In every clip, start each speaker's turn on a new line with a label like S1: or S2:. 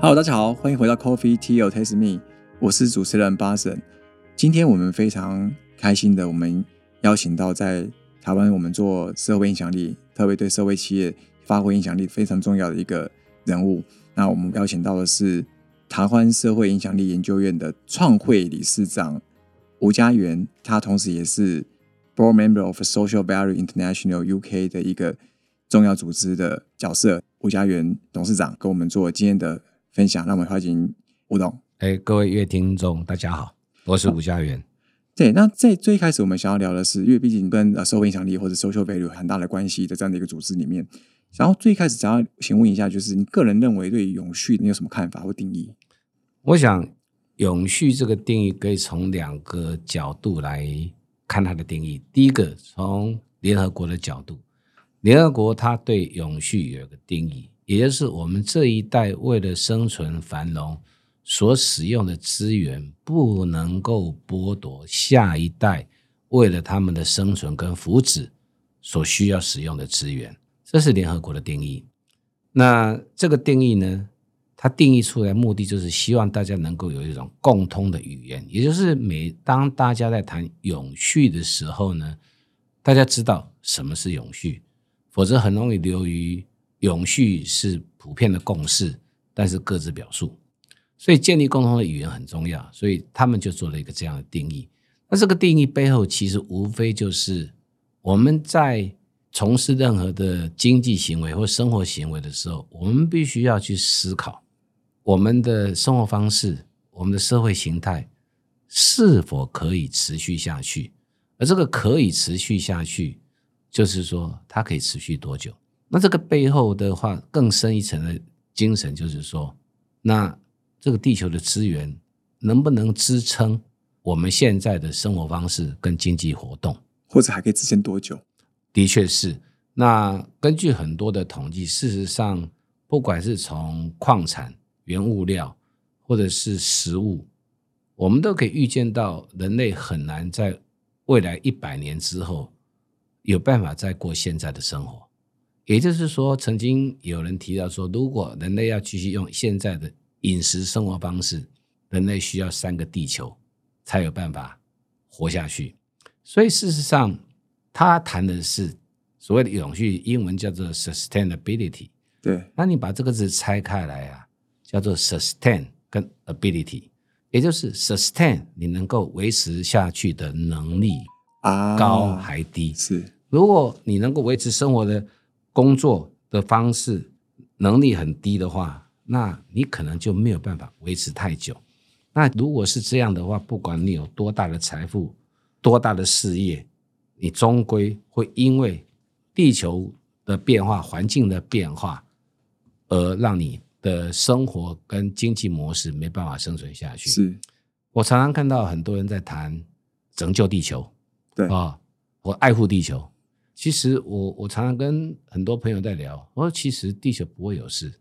S1: Hello，大家好，欢迎回到 Coffee Tea or Taste Me，我是主持人巴神。今天我们非常开心的，我们邀请到在台湾我们做社会影响力，特别对社会企业发挥影响力非常重要的一个人物。那我们邀请到的是台湾社会影响力研究院的创会理事长吴家元，他同时也是 Board Member of Social Value International UK 的一个重要组织的角色。吴家元董事长跟我们做今天的分享，让我们欢迎吴董。
S2: 哎，各位乐听众，大家好，我是吴家元。
S1: 对，那在最开始我们想要聊的是，因为毕竟跟呃社会影响力或者 social value 有很大的关系的这样的一个组织里面，然后最开始想要请问一下，就是你个人认为对永续你有什么看法或定义？
S2: 我想永续这个定义可以从两个角度来看它的定义。第一个，从联合国的角度。联合国它对永续有一个定义，也就是我们这一代为了生存繁荣所使用的资源，不能够剥夺下一代为了他们的生存跟福祉所需要使用的资源。这是联合国的定义。那这个定义呢，它定义出来目的就是希望大家能够有一种共通的语言，也就是每当大家在谈永续的时候呢，大家知道什么是永续。否则很容易流于永续是普遍的共识，但是各自表述，所以建立共同的语言很重要。所以他们就做了一个这样的定义。那这个定义背后其实无非就是我们在从事任何的经济行为或生活行为的时候，我们必须要去思考我们的生活方式、我们的社会形态是否可以持续下去，而这个可以持续下去。就是说，它可以持续多久？那这个背后的话，更深一层的精神就是说，那这个地球的资源能不能支撑我们现在的生活方式跟经济活动，
S1: 或者还可以支撑多久？
S2: 的确是。那根据很多的统计，事实上，不管是从矿产、原物料，或者是食物，我们都可以预见到，人类很难在未来一百年之后。有办法再过现在的生活，也就是说，曾经有人提到说，如果人类要继续用现在的饮食生活方式，人类需要三个地球才有办法活下去。所以事实上，他谈的是所谓的永续，英文叫做 sustainability。
S1: 对，
S2: 那你把这个字拆开来啊，叫做 sustain 跟 ability，也就是 sustain 你能够维持下去的能力啊，高还低
S1: 是。
S2: 如果你能够维持生活的工作的方式能力很低的话，那你可能就没有办法维持太久。那如果是这样的话，不管你有多大的财富、多大的事业，你终归会因为地球的变化、环境的变化，而让你的生活跟经济模式没办法生存下去。
S1: 是
S2: 我常常看到很多人在谈拯救地球，
S1: 对
S2: 啊，我爱护地球。其实我我常常跟很多朋友在聊，我说其实地球不会有事，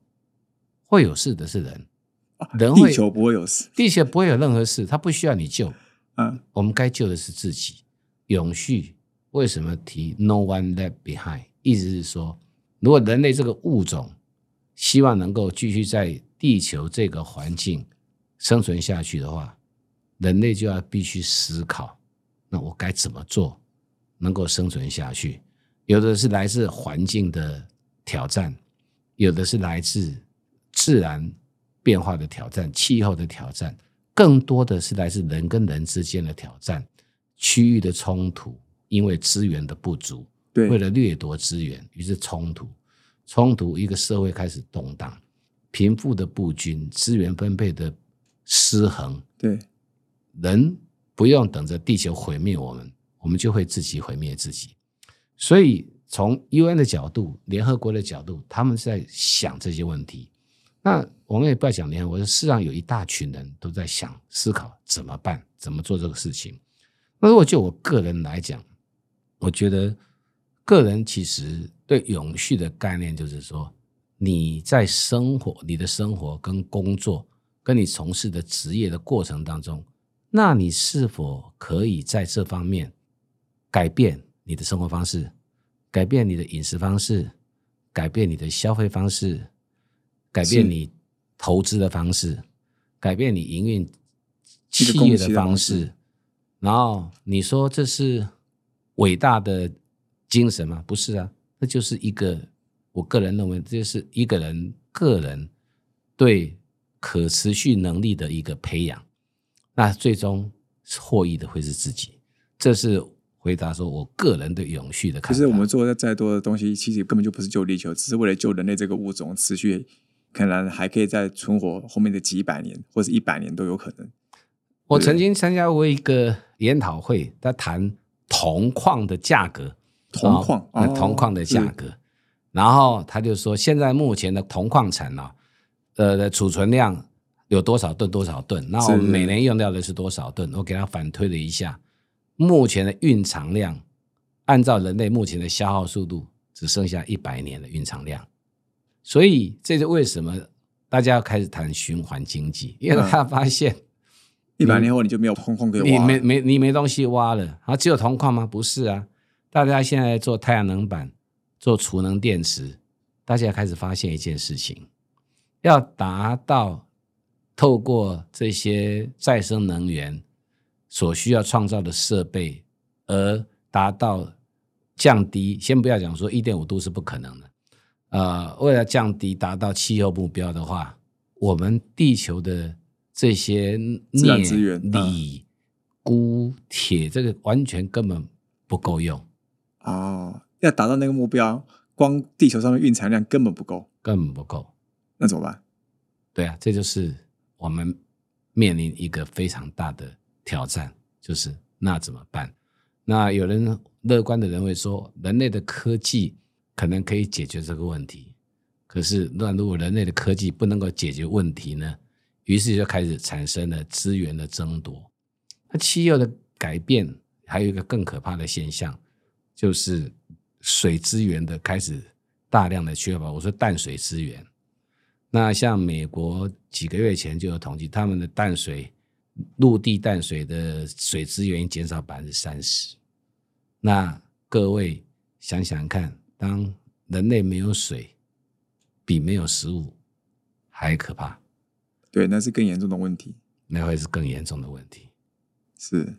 S2: 会有事的是人，人会
S1: 地球不会有事，
S2: 地球不会有任何事，它不需要你救，
S1: 嗯，
S2: 我们该救的是自己。永续为什么提 No one left behind？意思是说，如果人类这个物种希望能够继续在地球这个环境生存下去的话，人类就要必须思考，那我该怎么做能够生存下去？有的是来自环境的挑战，有的是来自自然变化的挑战、气候的挑战，更多的是来自人跟人之间的挑战、区域的冲突，因为资源的不足，
S1: 对，
S2: 为了掠夺资源，于是冲突，冲突，一个社会开始动荡，贫富的不均，资源分配的失衡，
S1: 对，
S2: 人不用等着地球毁灭我们，我们就会自己毁灭自己。所以，从 UN 的角度、联合国的角度，他们在想这些问题。那我们也不要讲联合国，事实上有一大群人都在想、思考怎么办、怎么做这个事情。那如果就我个人来讲，我觉得个人其实对永续的概念就是说，你在生活、你的生活跟工作、跟你从事的职业的过程当中，那你是否可以在这方面改变？你的生活方式，改变你的饮食方式，改变你的消费方式，改变你投资的方式，改变你营运企业的方
S1: 式，
S2: 然后你说这是伟大的精神吗？不是啊，那就是一个我个人认为，这是一个人个人对可持续能力的一个培养。那最终获益的会是自己，这是回答说我个人对永续的看法。
S1: 可是我们做的再多的东西，其实根本就不是救地球，只是为了救人类这个物种持续，可能还可以再存活后面的几百年或者一百年都有可能。
S2: 我曾经参加过一个研讨会，他谈铜矿的价格，
S1: 铜矿
S2: 铜矿的价格。然后他就说，现在目前的铜矿产呢、呃的储存量有多少吨多少吨，然后我们每年用掉的是多少吨？我给他反推了一下，目前的蕴藏量，按照人类目前的消耗速度，只剩下一百年的蕴藏量。所以这是为什么大家要开始谈循环经济，因为
S1: 嗯
S2: 他发现。
S1: 一百年后你就没有铜矿可以挖，
S2: 你没没你没东西挖了，啊，只有铜矿吗？不是啊，大家现在做太阳能板、做储能电池，大家开始发现一件事情，要达到透过这些再生能源所需要创造的设备，而达到降低，先不要讲说一点五度是不可能的，呃，为了降低达到气候目标的话，我们地球的这些镍、
S1: 资源嗯
S2: 锂、钴、铁，这个完全根本不够用，
S1: 哦，要达到那个目标，光地球上的蕴藏量根本不够，
S2: 根本不够。
S1: 那怎么办？
S2: 对啊，这就是我们面临一个非常大的挑战，就是那怎么办？那有人乐观的人会说，人类的科技可能可以解决这个问题。可是，那如果人类的科技不能够解决问题呢？于是就开始产生了资源的争夺。那气候的改变还有一个更可怕的现象，就是水资源的开始大量的缺乏。我说淡水资源，那像美国几个月前就有统计，他们的淡水陆地淡水的水资源减少百分之三十。那各位想想看，当人类没有水，比没有食物还可怕，
S1: 对，那是更严重的问题。
S2: 那会是更严重的问题。
S1: 是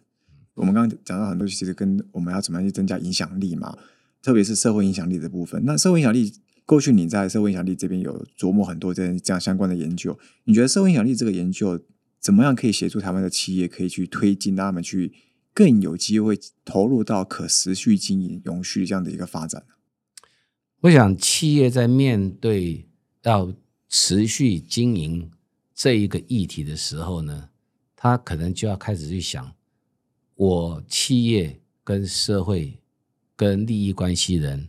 S1: 我们刚刚讲到很多，其实跟我们要怎么样去增加影响力嘛，特别是社会影响力的部分。那社会影响力，过去你在社会影响力这边有琢磨很多这这样相关的研究，你觉得社会影响力这个研究怎么样可以协助台湾的企业可以去推进，他们去更有机会投入到可持续经营、永续这样的一个发展呢？
S2: 我想，企业在面对要持续经营这一个议题的时候呢，他可能就要开始去想，我企业跟社会跟利益关系人，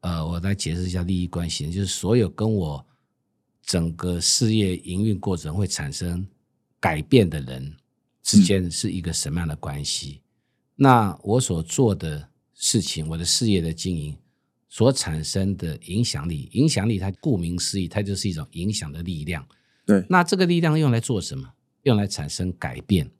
S2: 呃，我来解释一下利益关系人，就是所有跟我整个事业营运过程会产生改变的人之间是一个什么样的关系？那我所做的事情，我的事业的经营。所产生的影响力，影响力它顾名思义，它就是一种影响的力量。
S1: 对
S2: 那这个力量用来做什么？用来产生改变。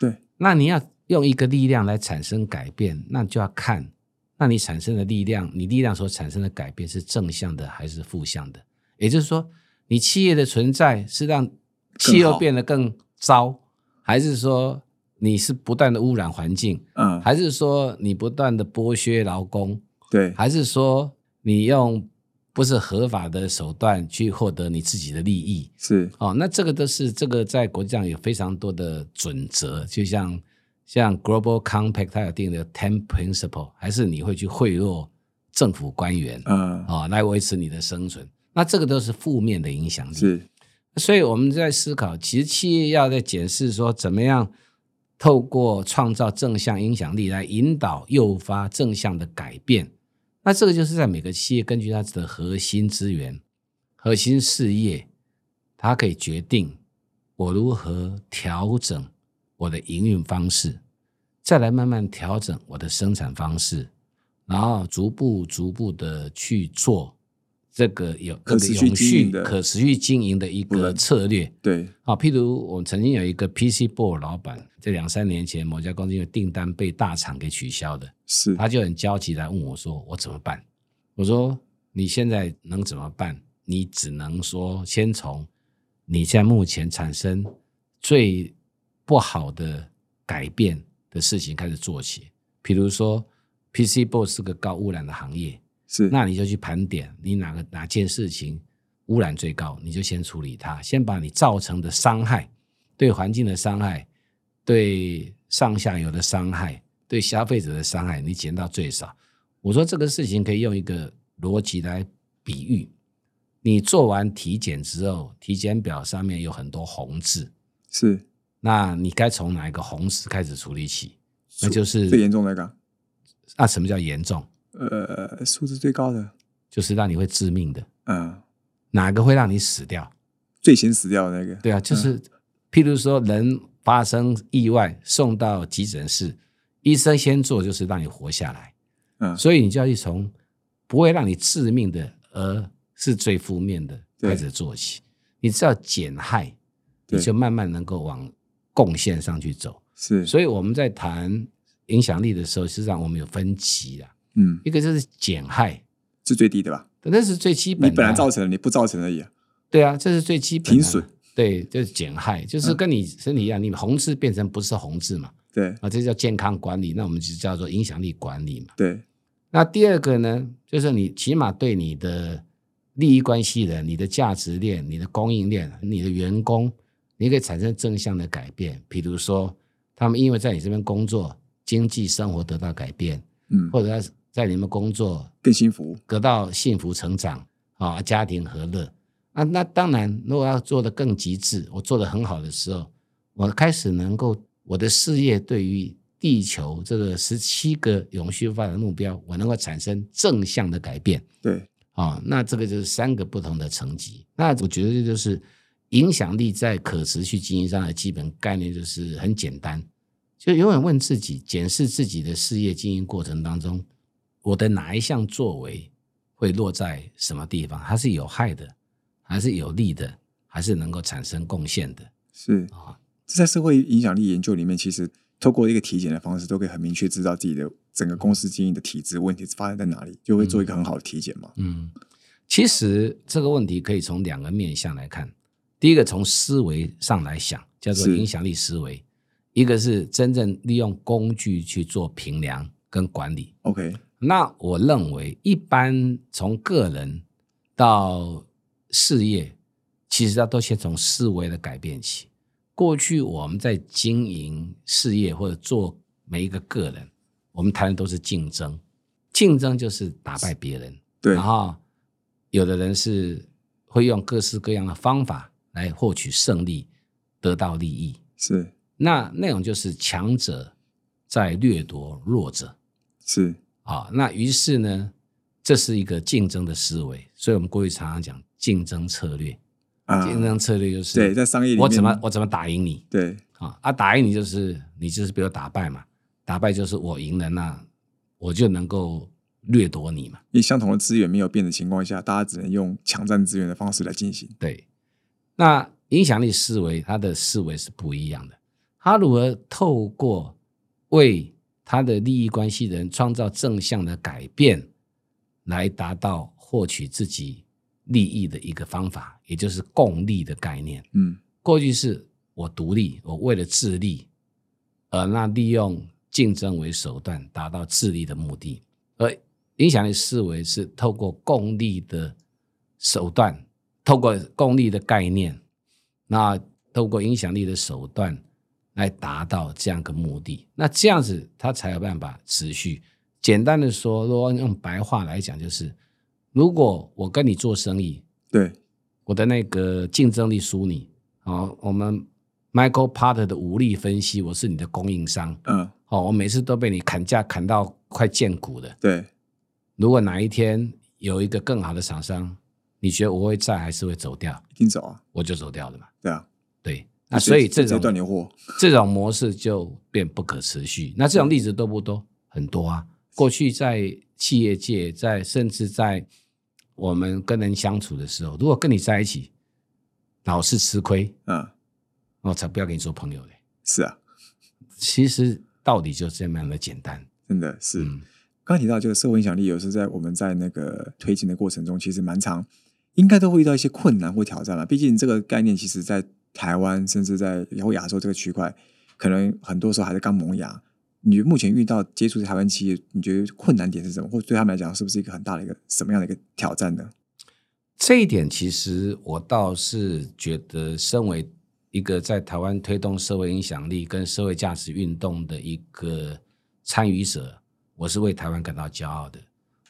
S1: 对，
S2: 那你要用一个力量来产生改变，那就要看，那你产生的力量，你力量所产生的改变是正向的还是负向的？也就是说，你企业的存在是让气候变得更糟，还是说你是不断的污染环境，
S1: 嗯，
S2: 还是说你不断的剥削劳工？
S1: 对，
S2: 还是说你用不是合法的手段去获得你自己的利益？
S1: 是
S2: 哦，那这个都是这个在国际上有非常多的准则，就像像 Global Compact 它有定的 Ten Principle，还是你会去贿赂政府官员
S1: 嗯，
S2: 啊、哦、来维持你的生存？那这个都是负面的影响力。
S1: 是
S2: 所以我们在思考，其实企业要在检视说，怎么样透过创造正向影响力来引导、诱发正向的改变。那这个就是在每个企业根据它的核心资源、核心事业，它可以决定我如何调整我的营运方式，再来慢慢调整我的生产方式，然后逐步逐步的去做这个有
S1: 可持续
S2: 永
S1: 经营的
S2: 续可持续经营的一个策略。
S1: 对，
S2: 啊，譬如我曾经有一个 PC Board 老板，在两三年前某家公司因为订单被大厂给取消的，
S1: 是
S2: 他就很焦急来问我说：“我怎么办？”我说：“你现在能怎么办？你只能说先从你现在目前产生最不好的改变的事情开始做起。比如说 PC Board 是个高污染的行业，
S1: 是
S2: 那你就去盘点你哪个哪件事情污染最高，你就先处理它，先把你造成的伤害、对环境的伤害、对上下游的伤害、对消费者的伤害，你减到最少。我说这个事情可以用一个逻辑来比喻：你做完体检之后，体检表上面有很多红字，
S1: 是
S2: 那你该从哪一个红字开始处理起？那就是
S1: 最严重的那个，
S2: 那什么叫严重？
S1: 呃，数字最高的，
S2: 就是让你会致命的，
S1: 嗯，
S2: 哪个会让你死掉？
S1: 最先死掉的那个，
S2: 对啊，就是譬如说人发生意外送到急诊室，医生先做就是让你活下来，
S1: 嗯，
S2: 所以你就要去从不会让你致命的，而是最负面的开始做起。你只要减害，你就慢慢能够往贡献上去走。
S1: 是，
S2: 所以我们在谈影响力的时候，实际上我们有分级的，
S1: 嗯，
S2: 一个就是减害，
S1: 是最低的吧？
S2: 那是最基本的啊。
S1: 你本来造成的，你不造成而已啊，
S2: 对啊，这是最基本的。
S1: 停损。
S2: 对，就是减害，就是跟你身体一样，你红字变成不是红字嘛，
S1: 对
S2: 啊，这叫健康管理，那我们就叫做影响力管理嘛。
S1: 对，
S2: 那第二个呢，就是你起码对你的利益关系人、你的价值链、你的供应链、你的员工，你可以产生正向的改变。比如说，他们因为在你这边工作，经济生活得到改变，
S1: 嗯，
S2: 或者在在你们工作
S1: 更幸福，
S2: 得到幸福成长啊，家庭和乐啊。那当然，如果要做的更极致，我做的很好的时候，我开始能够我的事业对于地球这个十七个永续发展目标，我能够产生正向的改变
S1: 对，
S2: 啊。那这个就是三个不同的层级。那我觉得这就是影响力在可持续经营上的基本概念，就是很简单，就永远问自己，检视自己的事业经营过程当中，我的哪一项作为会落在什么地方？它是有害的，还是有利的，还是能够产生贡献的
S1: 是。
S2: 啊？
S1: 这在社会影响力研究里面，其实透过一个体检的方式，都可以很明确知道自己的整个公司经营的体制问题发生在哪里，就会做一个很好的体检嘛。
S2: 嗯，其实这个问题可以从两个面向来看。第一个从思维上来想，叫做影响力思维；一个是真正利用工具去做评量跟管理。
S1: OK，
S2: 那我认为，一般从个人到事业，其实它都先从思维的改变起。过去我们在经营事业或者做每一个个人，我们谈的都是竞争，竞争就是打败别人。
S1: 对
S2: 然，后有的人是会用各式各样的方法来获取胜利，得到利益。
S1: 是
S2: 那那种就是强者在掠夺弱者。
S1: 是，
S2: 啊，那于是呢，这是一个竞争的思维，所以我们过去常常讲竞争策略。
S1: 啊，
S2: 竞争策略就是
S1: 对，在商业里面，
S2: 我怎么我怎么打赢你
S1: 对
S2: 啊？啊，打赢你就是你就是被我打败嘛，打败就是我赢了，那我就能够掠夺你嘛。
S1: 因为相同的资源没有变的情况下，大家只能用抢占资源的方式来进行。
S2: 对，那影响力思维，他的思维是不一样的。他如何透过为他的利益关系人创造正向的改变，来达到获取自己利益的一个方法，也就是共利的概念。
S1: 嗯，
S2: 过去是我独立，我为了自利，呃，那利用竞争为手段达到自利的目的，而影响力思维是透过共利的手段，透过共利的概念，那透过影响力的手段来达到这样个目的，那这样子他才有办法持续。简单的说，如果用白话来讲，就是如果我跟你做生意，
S1: 对，
S2: 我的那个竞争力输你。哦，我们 Michael Porter 的武力分析，我是你的供应商。
S1: 嗯，
S2: 哦，我每次都被你砍价砍到快见骨的。
S1: 对，
S2: 如果哪一天有一个更好的厂商，你觉得我会在还是会走掉？
S1: 一定走啊，
S2: 我就走掉了嘛。
S1: 对啊，
S2: 对，那所以这种
S1: 断流货，
S2: 这种模式就变不可持续。那这种例子多不多？很多啊。过去在企业界，在甚至在我们跟人相处的时候，如果跟你在一起老是吃亏，
S1: 嗯，
S2: 我才不要跟你做朋友嘞。
S1: 是啊，
S2: 其实道理就这么样的简单。
S1: 真的是。
S2: 嗯
S1: 刚才提到这个社会影响力，有时候在我们在那个推进的过程中，其实蛮长应该都会遇到一些困难或挑战了。毕竟这个概念，其实在台湾甚至在然后亚洲这个区块，可能很多时候还是刚萌芽。你目前遇到接触台湾企业，你觉得困难点是什么？或者对他们来讲，是不是一个很大的一个什么样的一个挑战呢？
S2: 这一点，其实我倒是觉得，身为一个在台湾推动社会影响力跟社会价值运动的一个参与者，我是为台湾感到骄傲的。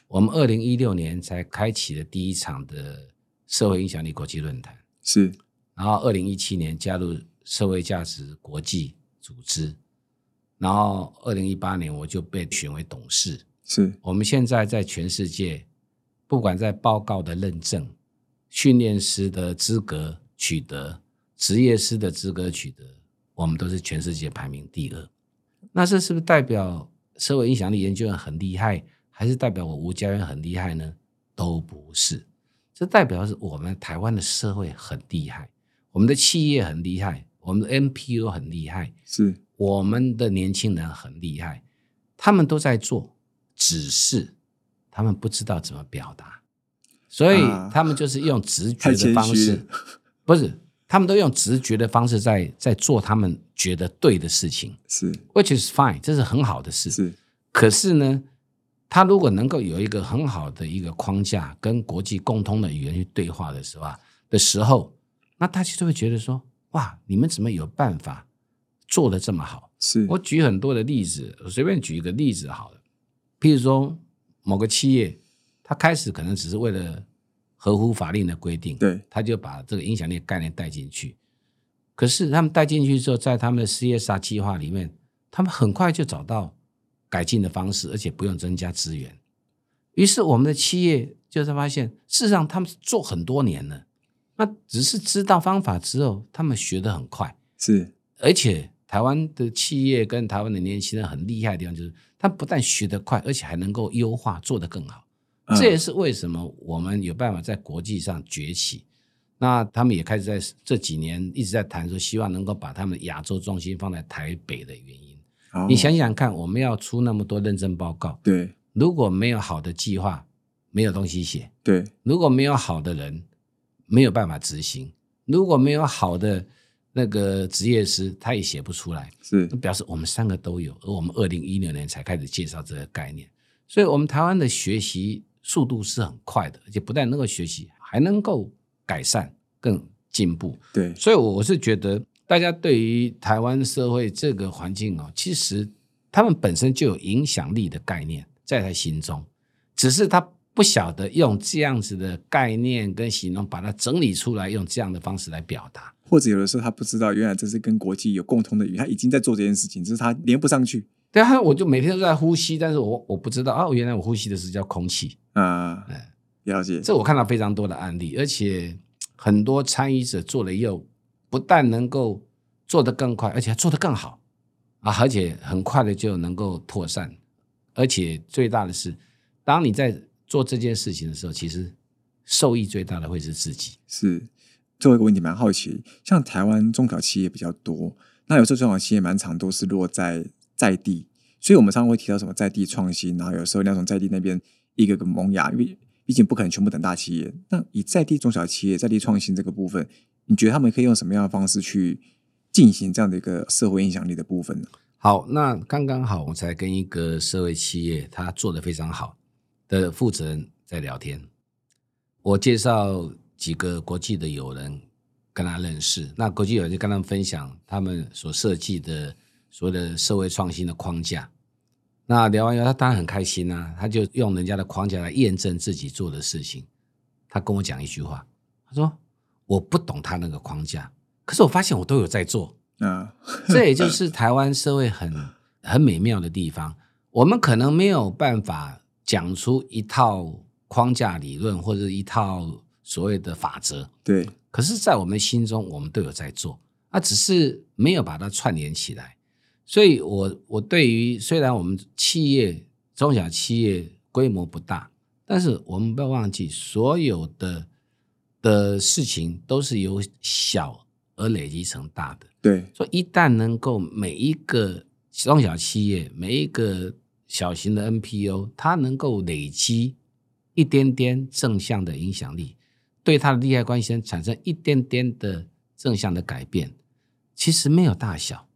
S2: 我们二零一六年才开启了第一场的社会影响力国际论坛，
S1: 是，
S2: 然后二零一七年加入社会价值国际组织。然后，二零一八年我就被选为董事。
S1: 是
S2: 我们现在在全世界，不管在报告的认证、训练师的资格取得、职业师的资格取得，我们都是全世界排名第二。那这是不是代表社会影响力研究院很厉害，还是代表我吴家园很厉害呢？都不是，这代表是我们台湾的社会很厉害，我们的企业很厉害，我们的 NPO 很厉害，
S1: 是。
S2: 我们的年轻人很厉害，他们都在做，只是他们不知道怎么表达，所以他们就是用直觉的方式，不是，他们都用直觉的方式在在做他们觉得对的事情，
S1: 是
S2: ，which is fine，这是很好的事，
S1: 是。
S2: 可是呢，他如果能够有一个很好的一个框架，跟国际共通的语言去对话的时候啊的时候，那大家就会觉得说，哇，你们怎么有办法？做的这么好，
S1: 是
S2: 我举很多的例子，我随便举一个例子好了。譬如说，某个企业，他开始可能只是为了合乎法令的规定，
S1: 对，
S2: 他就把这个影响力概念带进去。可是他们带进去之后，在他们的 CSR 计划里面，他们很快就找到改进的方式，而且不用增加资源。于是我们的企业就是发现，事实上他们做很多年了，那只是知道方法之后，他们学得很快，
S1: 是，
S2: 而且。台湾的企业跟台湾的年轻人很厉害的地方，就是他不但学得快，而且还能够优化做得更好。这也是为什么我们有办法在国际上崛起。那他们也开始在这几年一直在谈说，希望能够把他们亚洲中心放在台北的原因。你想想看，我们要出那么多认证报告，
S1: 对，
S2: 如果没有好的计划，没有东西写；
S1: 对，
S2: 如果没有好的人，没有办法执行；如果没有好的。那个职业师他也写不出来，
S1: 是
S2: 表示我们三个都有，而我们二零一六年才开始介绍这个概念，所以我们台湾的学习速度是很快的，而且不但能够学习，还能够改善、更进步。
S1: 对，
S2: 所以我是觉得大家对于台湾社会这个环境哦，其实他们本身就有影响力的概念在他心中，只是他不晓得用这样子的概念跟形容把它整理出来，用这样的方式来表达。
S1: 或者有的时候他不知道，原来这是跟国际有共通的语言，他已经在做这件事情，只是他连不上去。
S2: 对啊，我就每天都在呼吸，但是我我不知道啊，原来我呼吸的是叫空气
S1: 啊。哎，了解。
S2: 这我看到非常多的案例，而且很多参与者做了以后，不但能够做得更快，而且还做得更好啊，而且很快的就能够扩散。而且最大的是，当你在做这件事情的时候，其实受益最大的会是自己。
S1: 是。最后一个问题，蛮好奇，像台湾中小企业比较多，那有时候中小企业蛮长都是落在在地，所以我们常常会提到什么在地创新，然后有时候那种在地那边一个个萌芽，因为毕竟不可能全部等大企业。那以在地中小企业在地创新这个部分，你觉得他们可以用什么样的方式去进行这样的一个社会影响力的部分呢？
S2: 好，那刚刚好，我才跟一个社会企业，他做的非常好的负责人在聊天，我介绍。几个国际的友人跟他认识，那国际友人就跟他们分享他们所设计的所谓的社会创新的框架。那聊完以后，他当然很开心啊，他就用人家的框架来验证自己做的事情。他跟我讲一句话，他说：“我不懂他那个框架，可是我发现我都有在做。”嗯，这也就是台湾社会很很美妙的地方。我们可能没有办法讲出一套框架理论或者一套。所谓的法则，
S1: 对，
S2: 可是，在我们心中，我们都有在做，那只是没有把它串联起来。所以，我我对于虽然我们企业中小企业规模不大，但是我们不要忘记，所有的的事情都是由小而累积成大的。
S1: 对，
S2: 所以一旦能够每一个中小企业，每一个小型的 NPO，它能够累积一点点正向的影响力。对他的利害关系人产生一点点的正向的改变，其实没有大小，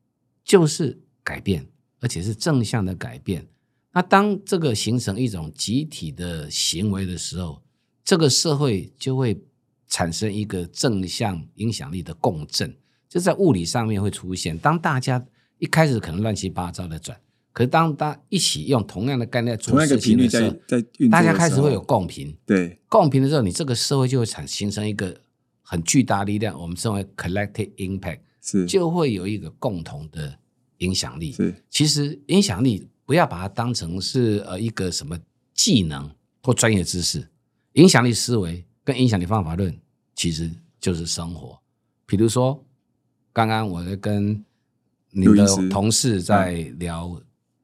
S2: 就是改变，而且是正向的改变。那当这个形成一种集体的行为的时候，这个社会就会产生一个正向影响力的共振，就在物理上面会出现。当大家一开始可能乱七八糟的转，可是当大家一起用同样的概念做事情的时候，大家开始会有共频。
S1: 对。
S2: 共频的时候，你这个社会就会产形成一个很巨大力量，我们称为 collective impact，
S1: 是。
S2: 就会有一个共同的影响力。
S1: 是。
S2: 其实影响力不要把它当成是呃一个什么技能或专业知识，影响力思维跟影响力方法论其实就是生活。比如说，刚刚我在跟你的同事在聊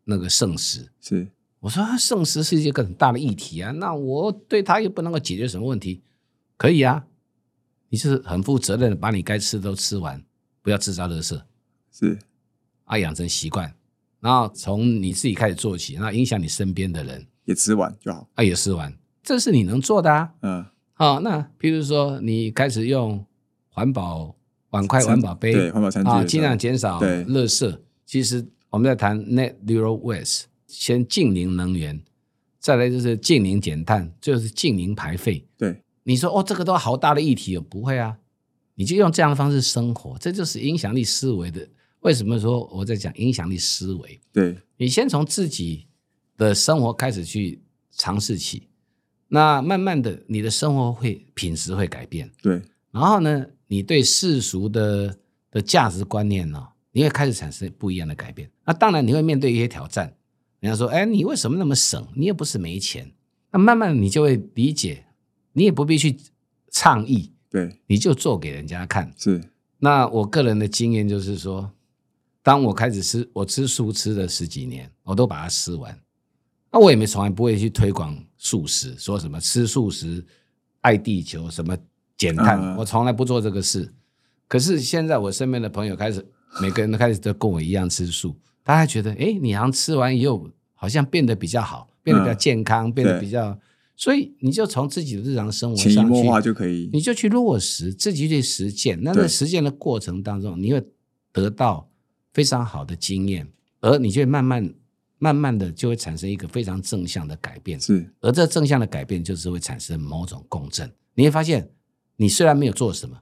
S2: 那个圣食，
S1: 是
S2: 我说啊圣食是一个很大的议题啊，那我对他又不能够解决什么问题，可以啊，你是很负责任的把你该吃的都吃完，不要制造垃圾。
S1: 是
S2: 啊，养成习惯，然后从你自己开始做起，那影响你身边的人，
S1: 也吃完就好。
S2: 啊，也吃完，这是你能做的啊。
S1: 嗯，
S2: 好、那譬如说你开始用环保碗筷、
S1: 餐
S2: 环保杯，
S1: 对环保餐具
S2: 尽量减少
S1: 对
S2: 垃圾。其实我们在谈 net zero waste，先净零能源，再来就是净零减碳，就是净零排废。
S1: 对
S2: 你说哦，这个都好大的议题哦，不会啊，你就用这样的方式生活，这就是影响力思维的。为什么说我在讲影响力思维？
S1: 对
S2: 你先从自己的生活开始去尝试起，那慢慢的你的生活会品质会改变，
S1: 对
S2: 然后呢，你对世俗的的价值观念呢、你会开始产生不一样的改变。那当然你会面对一些挑战，人家说，哎，你为什么那么省？你也不是没钱。那慢慢你就会理解，你也不必去倡议，
S1: 对
S2: 你就做给人家看。
S1: 是
S2: 那我个人的经验就是说，当我开始吃，我吃素吃了十几年，我都把它吃完。那我也没从来不会去推广素食，说什么吃素食爱地球，什么减碳，
S1: 嗯
S2: 我从来不做这个事。可是现在我身边的朋友开始，每个人都开始都跟我一样吃素，大家觉得，哎，你好像吃完以后，好像变得比较好，变得比较
S1: 嗯
S2: 健康，变得比较，所以你就从自己的日常生活上去
S1: 化就可以。
S2: 你就去落实，自己去实践。那在实践的过程当中，你会得到非常好的经验，而你就会慢慢、慢慢的就会产生一个非常正向的改变。
S1: 是
S2: 而这正向的改变，就是会产生某种共振。你会发现，你虽然没有做什么，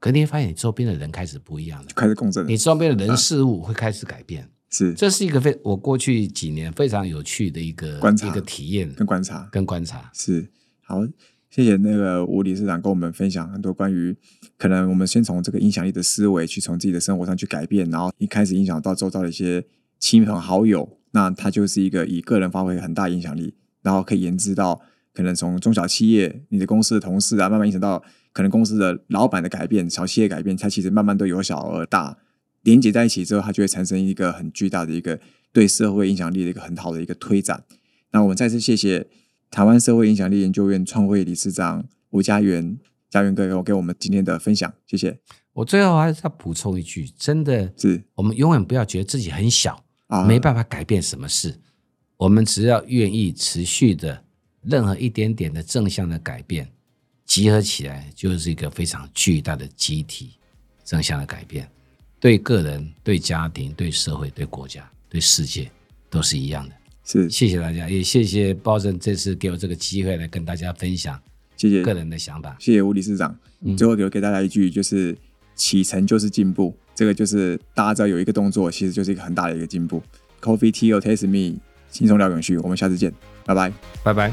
S2: 可你会发现你周边的人开始不一样了，
S1: 开始共振了
S2: 你，周边的人事物会开始改变。
S1: 是
S2: 这是一个非我过去几年非常有趣的一个
S1: 观察
S2: 一个体验
S1: 跟观察
S2: 跟观察。
S1: 是好，谢谢那个吴理事长跟我们分享很多关于可能我们先从这个影响力的思维去从自己的生活上去改变，然后一开始影响到周遭的一些亲朋好友，那他就是一个以个人发挥很大影响力，然后可以延至到可能从中小企业、你的公司的同事啊，慢慢影响到可能公司的老板的改变、小企业改变，它其实慢慢都由小而大，连接在一起之后，它就会产生一个很巨大的一个对社会影响力的一个很好的一个推展。那我们再次谢谢台湾社会影响力研究院创会理事长吴家元家元哥给我给我们今天的分享，谢谢。
S2: 我最后还是要补充一句，真的
S1: 是
S2: 我们永远不要觉得自己很小，
S1: 啊，
S2: 没办法改变什么事。我们只要愿意持续的，任何一点点的正向的改变，集合起来，就是一个非常巨大的集体正向的改变，对个人、对家庭、对社会、对国家、对世界都是一样的。
S1: 是
S2: 谢谢大家，也谢谢包正这次给我这个机会来跟大家分享
S1: 谢谢
S2: 个人的想法。
S1: 谢谢吴理事长。最后留给大家一句，就是启程就是进步，这个就是大家只要有一个动作，其实就是一个很大的一个进步。Coffee Tea or Taste Me，轻松聊永续，我们下次见，拜拜。
S2: 拜拜。